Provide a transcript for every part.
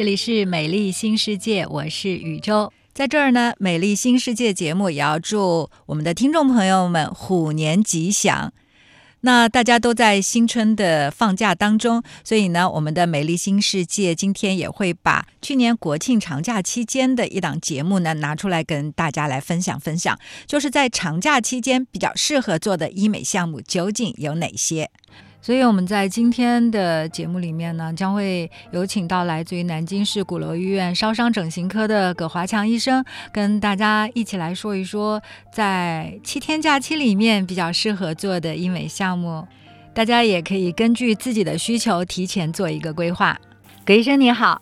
这里是美丽新世界，我是宇宙。在这儿呢，美丽新世界节目也要祝我们的听众朋友们虎年吉祥。那大家都在新春的放假当中，所以呢，我们的美丽新世界今天也会把去年国庆长假期间的一档节目呢拿出来跟大家来分享分享，就是在长假期间比较适合做的医美项目究竟有哪些。所以我们在今天的节目里面呢，将会有请到来自于南京市鼓楼医院烧伤整形科的葛华强医生，跟大家一起来说一说，在七天假期里面比较适合做的医美项目，大家也可以根据自己的需求提前做一个规划。葛医生你好，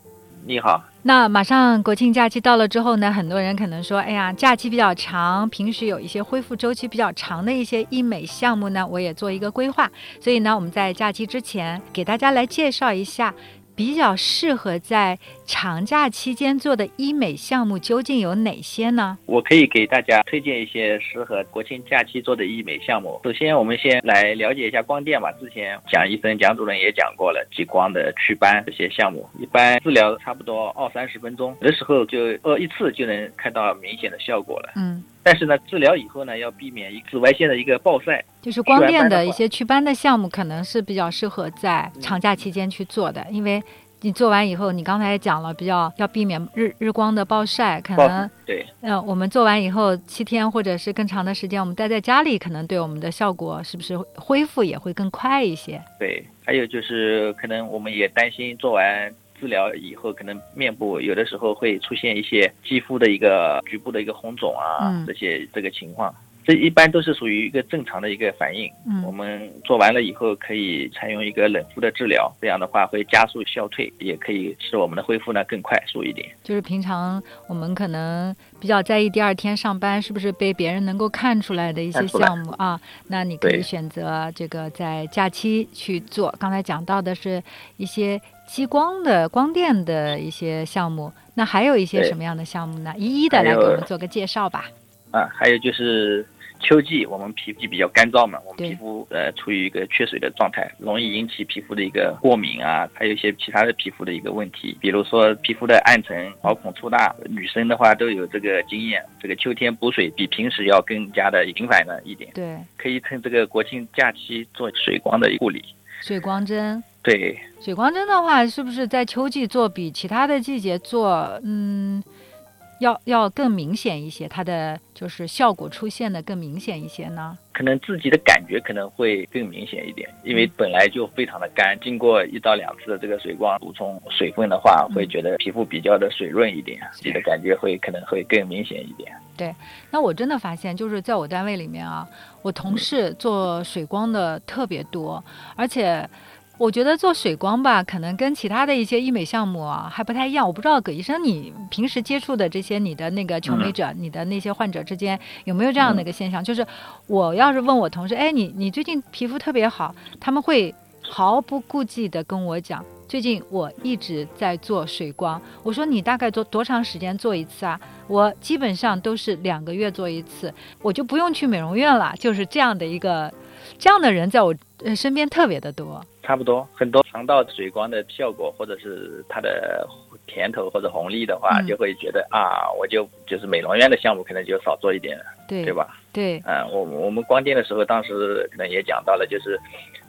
你好。那马上国庆假期到了之后呢，很多人可能说，哎呀，假期比较长，平时有一些恢复周期比较长的一些医美项目呢，我也做一个规划。所以呢，我们在假期之前给大家来介绍一下。比较适合在长假期间做的医美项目究竟有哪些呢？我可以给大家推荐一些适合国庆假期做的医美项目。首先，我们先来了解一下光电吧。之前蒋医生、蒋主任也讲过了，激光的祛斑这些项目，一般治疗差不多二三十分钟，有的时候就呃一次就能看到明显的效果了。嗯。但是呢，治疗以后呢，要避免一紫外线的一个暴晒，就是光电的一些祛斑的项目，可能是比较适合在长假期间去做的，因为你做完以后，你刚才也讲了，比较要避免日日光的暴晒，可能对，嗯，我们做完以后七天或者是更长的时间，我们待在家里，可能对我们的效果是不是恢复也会更快一些？对，还有就是可能我们也担心做完。治疗以后，可能面部有的时候会出现一些肌肤的一个局部的一个红肿啊，这些这个情况。这一般都是属于一个正常的一个反应。嗯，我们做完了以后可以采用一个冷敷的治疗，这样的话会加速消退，也可以使我们的恢复呢更快速一点。就是平常我们可能比较在意第二天上班是不是被别人能够看出来的一些项目啊，那你可以选择这个在假期去做。刚才讲到的是一些激光的光电的一些项目，那还有一些什么样的项目呢？一一的来给我们做个介绍吧。啊，还有就是。秋季我们皮肤比较干燥嘛，我们皮肤呃处于一个缺水的状态，容易引起皮肤的一个过敏啊，还有一些其他的皮肤的一个问题，比如说皮肤的暗沉、毛孔粗大，女生的话都有这个经验。这个秋天补水比平时要更加的频繁了一点。对，可以趁这个国庆假期做水光的护理。水光针。对。水光针的话，是不是在秋季做比其他的季节做，嗯？要要更明显一些，它的就是效果出现的更明显一些呢？可能自己的感觉可能会更明显一点，因为本来就非常的干，经过一到两次的这个水光补充水分的话，会觉得皮肤比较的水润一点，自己的感觉会可能会更明显一点。对，那我真的发现，就是在我单位里面啊，我同事做水光的特别多，而且。我觉得做水光吧，可能跟其他的一些医美项目啊还不太一样。我不知道葛医生，你平时接触的这些你的那个求美者，你的那些患者之间有没有这样的一个现象？就是我要是问我同事，哎，你你最近皮肤特别好，他们会毫不顾忌的跟我讲，最近我一直在做水光。我说你大概做多长时间做一次啊？我基本上都是两个月做一次，我就不用去美容院了。就是这样的一个这样的人，在我身边特别的多。差不多，很多肠道水光的效果，或者是它的甜头或者红利的话，就会觉得啊，我就就是美容院的项目可能就少做一点，对对吧？对，嗯，我我们光电的时候，当时可能也讲到了，就是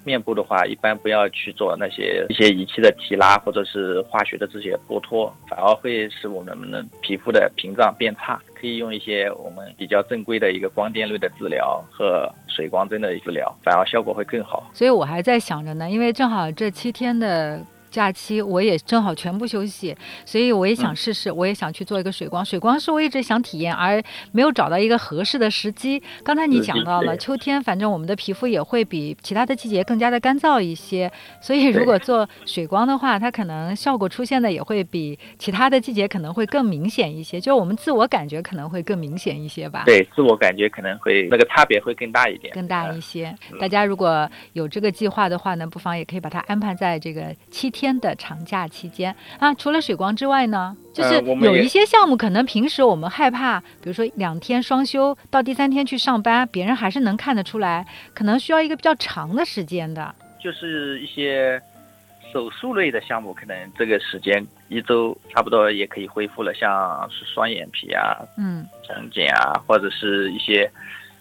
面部的话，一般不要去做那些一些仪器的提拉或者是化学的这些剥脱，反而会使我们的皮肤的屏障变差。可以用一些我们比较正规的一个光电类的治疗和水光针的治疗，反而效果会更好。所以我还在想着呢，因为正好这七天的。假期我也正好全部休息，所以我也想试试，我也想去做一个水光。水光是我一直想体验，而没有找到一个合适的时机。刚才你讲到了秋天，反正我们的皮肤也会比其他的季节更加的干燥一些，所以如果做水光的话，它可能效果出现的也会比其他的季节可能会更明显一些，就我们自我感觉可能会更明显一些吧。对，自我感觉可能会那个差别会更大一点，更大一些。大家如果有这个计划的话呢，不妨也可以把它安排在这个七天。天的长假期间啊，除了水光之外呢，就是有一些项目可能平时我们害怕，比如说两天双休到第三天去上班，别人还是能看得出来，可能需要一个比较长的时间的。就是一些手术类的项目，可能这个时间一周差不多也可以恢复了，像是双眼皮啊、嗯，整检啊，或者是一些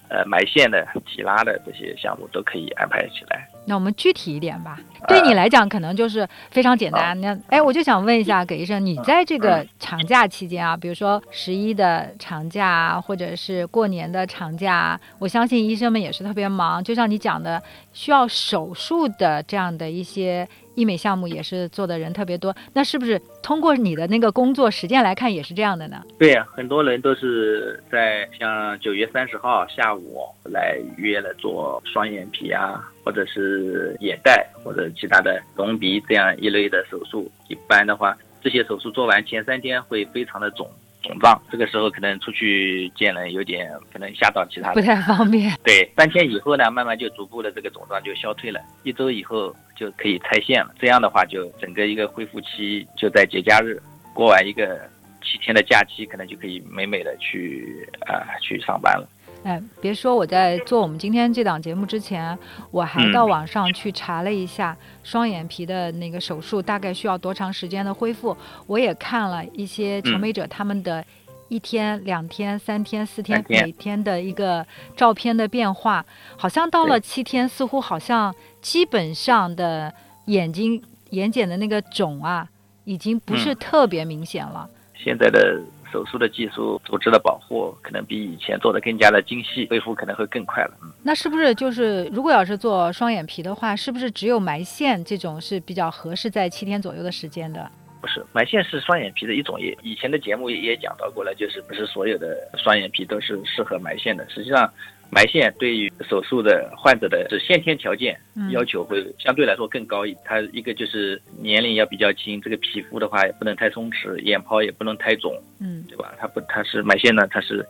呃埋线的、提拉的这些项目都可以安排起来。那我们具体一点吧，对你来讲可能就是非常简单。那哎，我就想问一下，葛医生，你在这个长假期间啊，比如说十一的长假，或者是过年的长假，我相信医生们也是特别忙，就像你讲的，需要手术的这样的一些。医美项目也是做的人特别多，那是不是通过你的那个工作实践来看也是这样的呢？对呀，很多人都是在像九月三十号下午来约了做双眼皮啊，或者是眼袋或者其他的隆鼻这样一类的手术。一般的话，这些手术做完前三天会非常的肿。肿胀，这个时候可能出去见人有点可能吓到其他人，不太方便。对，三天以后呢，慢慢就逐步的这个肿胀就消退了，一周以后就可以拆线了。这样的话，就整个一个恢复期就在节假日过完一个七天的假期，可能就可以美美的去啊去上班了。哎，别说我在做我们今天这档节目之前，我还到网上去查了一下双眼皮的那个手术大概需要多长时间的恢复。我也看了一些求美者他们的一天、两天、三天、四天每天的一个照片的变化，好像到了七天，似乎好像基本上的眼睛眼睑的那个肿啊，已经不是特别明显了。现在的。手术的技术、组织的保护，可能比以前做的更加的精细，恢复可能会更快了。嗯，那是不是就是如果要是做双眼皮的话，是不是只有埋线这种是比较合适在七天左右的时间的？不是，埋线是双眼皮的一种，也以前的节目也讲到过了，就是不是所有的双眼皮都是适合埋线的。实际上。埋线对于手术的患者的是先天条件要求会相对来说更高一，它一个就是年龄要比较轻，这个皮肤的话也不能太松弛，眼泡也不能太肿，嗯，对吧？它不，它是埋线呢，它是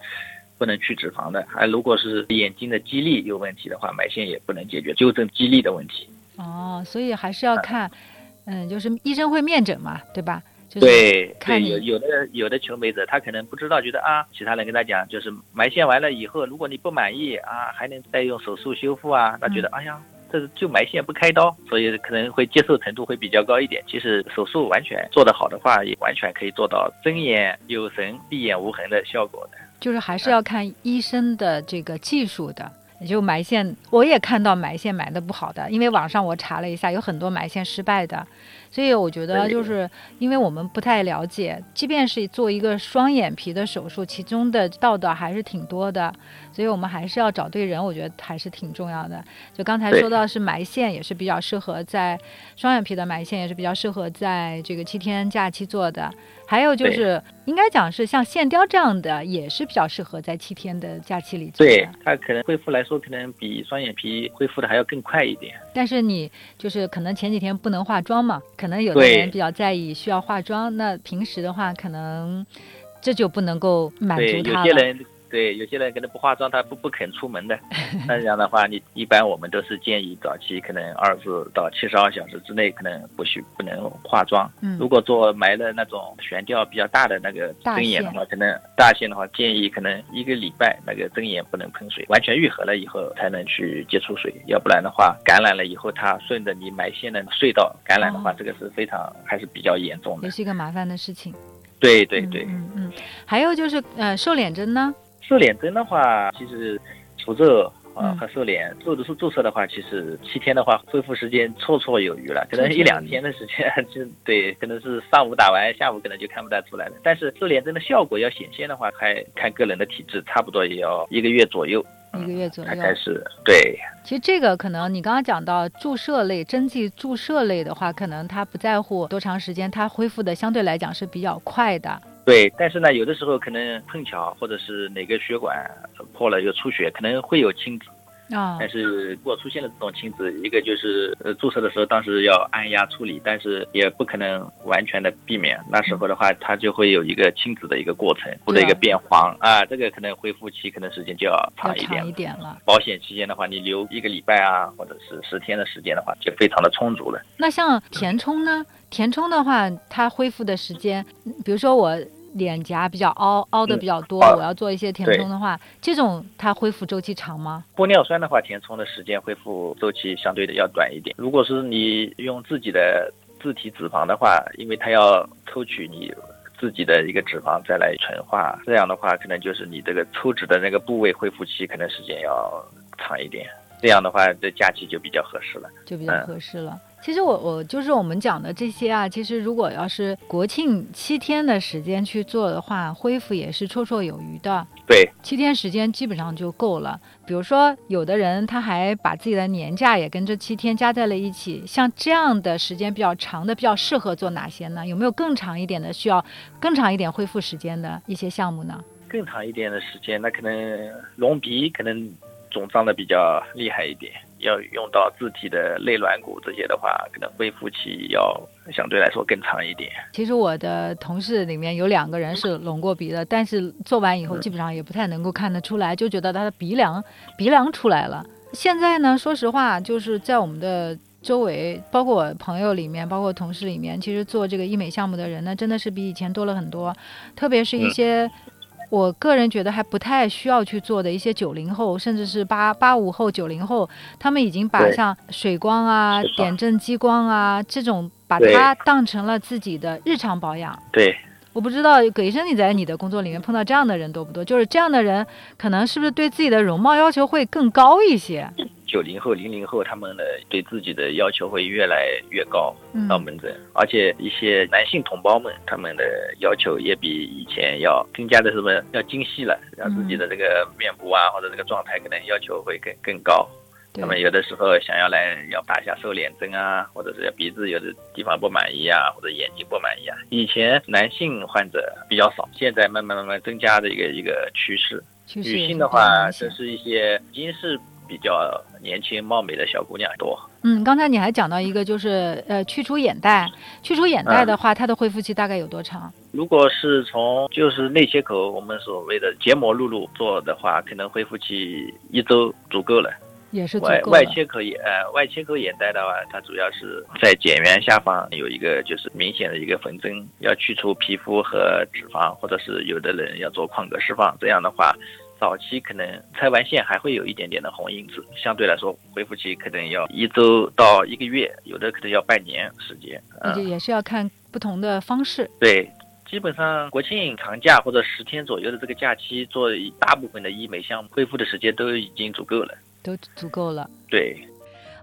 不能去脂肪的。还如果是眼睛的肌力有问题的话，埋线也不能解决纠正肌力的问题。哦，所以还是要看，嗯，就是医生会面诊嘛，对吧？对对，有有的有的求美者，他可能不知道，觉得啊，其他人跟他讲，就是埋线完了以后，如果你不满意啊，还能再用手术修复啊，他觉得哎呀，这是就埋线不开刀，所以可能会接受程度会比较高一点。其实手术完全做得好的话，也完全可以做到睁眼有神、闭眼无痕的效果的。就是还是要看医生的这个技术的。也就埋线，我也看到埋线埋的不好的，因为网上我查了一下，有很多埋线失败的，所以我觉得就是因为我们不太了解，即便是做一个双眼皮的手术，其中的道道还是挺多的，所以我们还是要找对人，我觉得还是挺重要的。就刚才说到是埋线，也是比较适合在双眼皮的埋线，也是比较适合在这个七天假期做的。还有就是，应该讲是像线雕这样的，也是比较适合在七天的假期里做的。对，它可能恢复来说，可能比双眼皮恢复的还要更快一点。但是你就是可能前几天不能化妆嘛，可能有的人比较在意需要化妆，那平时的话，可能这就不能够满足他了。对，有些人可能不化妆，他不不肯出门的。那这样的话，你一般我们都是建议早期可能二十到七十二小时之内可能不许不能化妆。嗯。如果做埋了那种悬吊比较大的那个针眼的话，可能大线的话建议可能一个礼拜那个针眼不能喷水，完全愈合了以后才能去接触水，要不然的话感染了以后，它顺着你埋线的隧道感染的话，这个是非常还是比较严重的，也是一个麻烦的事情。对对对。嗯嗯。还有就是呃，瘦脸针呢？瘦脸针的话，其实除皱啊和瘦脸，做的是注射的话，其实七天的话恢复时间绰绰有余了，可能一两天的时间 就对，可能是上午打完，下午可能就看不太出来了。但是瘦脸针的效果要显现的话，还看个人的体质，差不多也要一个月左右，一个月左右才开始。对，其实这个可能你刚刚讲到注射类针剂注射类的话，可能它不在乎多长时间，它恢复的相对来讲是比较快的。对，但是呢，有的时候可能碰巧或者是哪个血管破了又出血，可能会有青紫啊。但是如果出现了这种青紫，一个就是呃注射的时候当时要按压处理，但是也不可能完全的避免。那时候的话，它就会有一个青紫的一个过程或者一个变黄啊，这个可能恢复期可能时间就要长一点。长一点了。保险期间的话，你留一个礼拜啊，或者是十天的时间的话，就非常的充足了。那像填充呢？填充的话，它恢复的时间，比如说我。脸颊比较凹凹的比较多，我要做一些填充的话，这种它恢复周期长吗？玻尿酸的话，填充的时间恢复周期相对的要短一点。如果是你用自己的自体脂肪的话，因为它要抽取你自己的一个脂肪再来纯化，这样的话可能就是你这个抽脂的那个部位恢复期可能时间要长一点。这样的话，这假期就比较合适了，就比较合适了。其实我我就是我们讲的这些啊，其实如果要是国庆七天的时间去做的话，恢复也是绰绰有余的。对，七天时间基本上就够了。比如说，有的人他还把自己的年假也跟这七天加在了一起，像这样的时间比较长的，比较适合做哪些呢？有没有更长一点的，需要更长一点恢复时间的一些项目呢？更长一点的时间，那可能隆鼻可能。肿胀的比较厉害一点，要用到自体的肋软骨这些的话，可能恢复期要相对来说更长一点。其实我的同事里面有两个人是隆过鼻的，但是做完以后基本上也不太能够看得出来，就觉得他的鼻梁鼻梁出来了。现在呢，说实话，就是在我们的周围，包括我朋友里面，包括同事里面，其实做这个医美项目的人呢，真的是比以前多了很多，特别是一些。我个人觉得还不太需要去做的一些九零后，甚至是八八五后、九零后，他们已经把像水光啊、点阵激光啊这种，把它当成了自己的日常保养。对，我不知道葛医生你在你的工作里面碰到这样的人多不多？就是这样的人，可能是不是对自己的容貌要求会更高一些？九零后、零零后，他们的对自己的要求会越来越高，到门诊，而且一些男性同胞们，他们的要求也比以前要更加的什么要精细了，让自己的这个面部啊或者这个状态可能要求会更更高。他们有的时候想要来要打一下瘦脸针啊，或者是鼻子有的地方不满意啊，或者眼睛不满意啊。以前男性患者比较少，现在慢慢慢慢增加的一个一个趋势。女性的话，这是一些已经是。比较年轻貌美的小姑娘多。嗯，刚才你还讲到一个，就是呃，去除眼袋。去除眼袋的话，它的恢复期大概有多长？如果是从就是内切口，我们所谓的结膜露露做的话，可能恢复期一周足够了。也是外外切口眼呃外切口眼袋的话，它主要是在睑缘下方有一个就是明显的一个缝针，要去除皮肤和脂肪，或者是有的人要做眶隔释放，这样的话。早期可能拆完线还会有一点点的红印子，相对来说恢复期可能要一周到一个月，有的可能要半年时间。那就也是要看不同的方式。对，基本上国庆长假或者十天左右的这个假期，做大部分的医美项目恢复的时间都已经足够了，都足够了。对。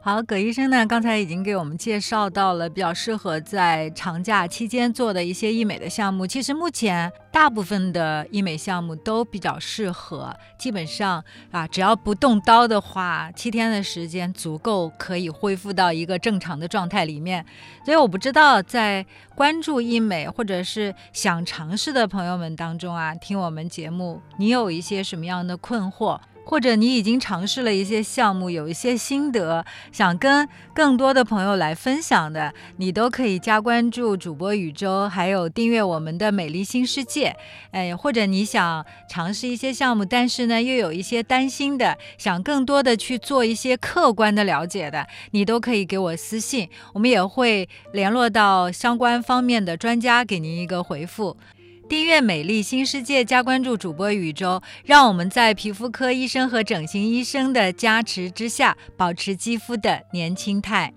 好，葛医生呢，刚才已经给我们介绍到了比较适合在长假期间做的一些医美的项目。其实目前大部分的医美项目都比较适合，基本上啊，只要不动刀的话，七天的时间足够可以恢复到一个正常的状态里面。所以我不知道在关注医美或者是想尝试的朋友们当中啊，听我们节目，你有一些什么样的困惑？或者你已经尝试了一些项目，有一些心得，想跟更多的朋友来分享的，你都可以加关注主播宇宙，还有订阅我们的美丽新世界。哎，或者你想尝试一些项目，但是呢又有一些担心的，想更多的去做一些客观的了解的，你都可以给我私信，我们也会联络到相关方面的专家，给您一个回复。订阅美丽新世界，加关注主播宇宙，让我们在皮肤科医生和整形医生的加持之下，保持肌肤的年轻态。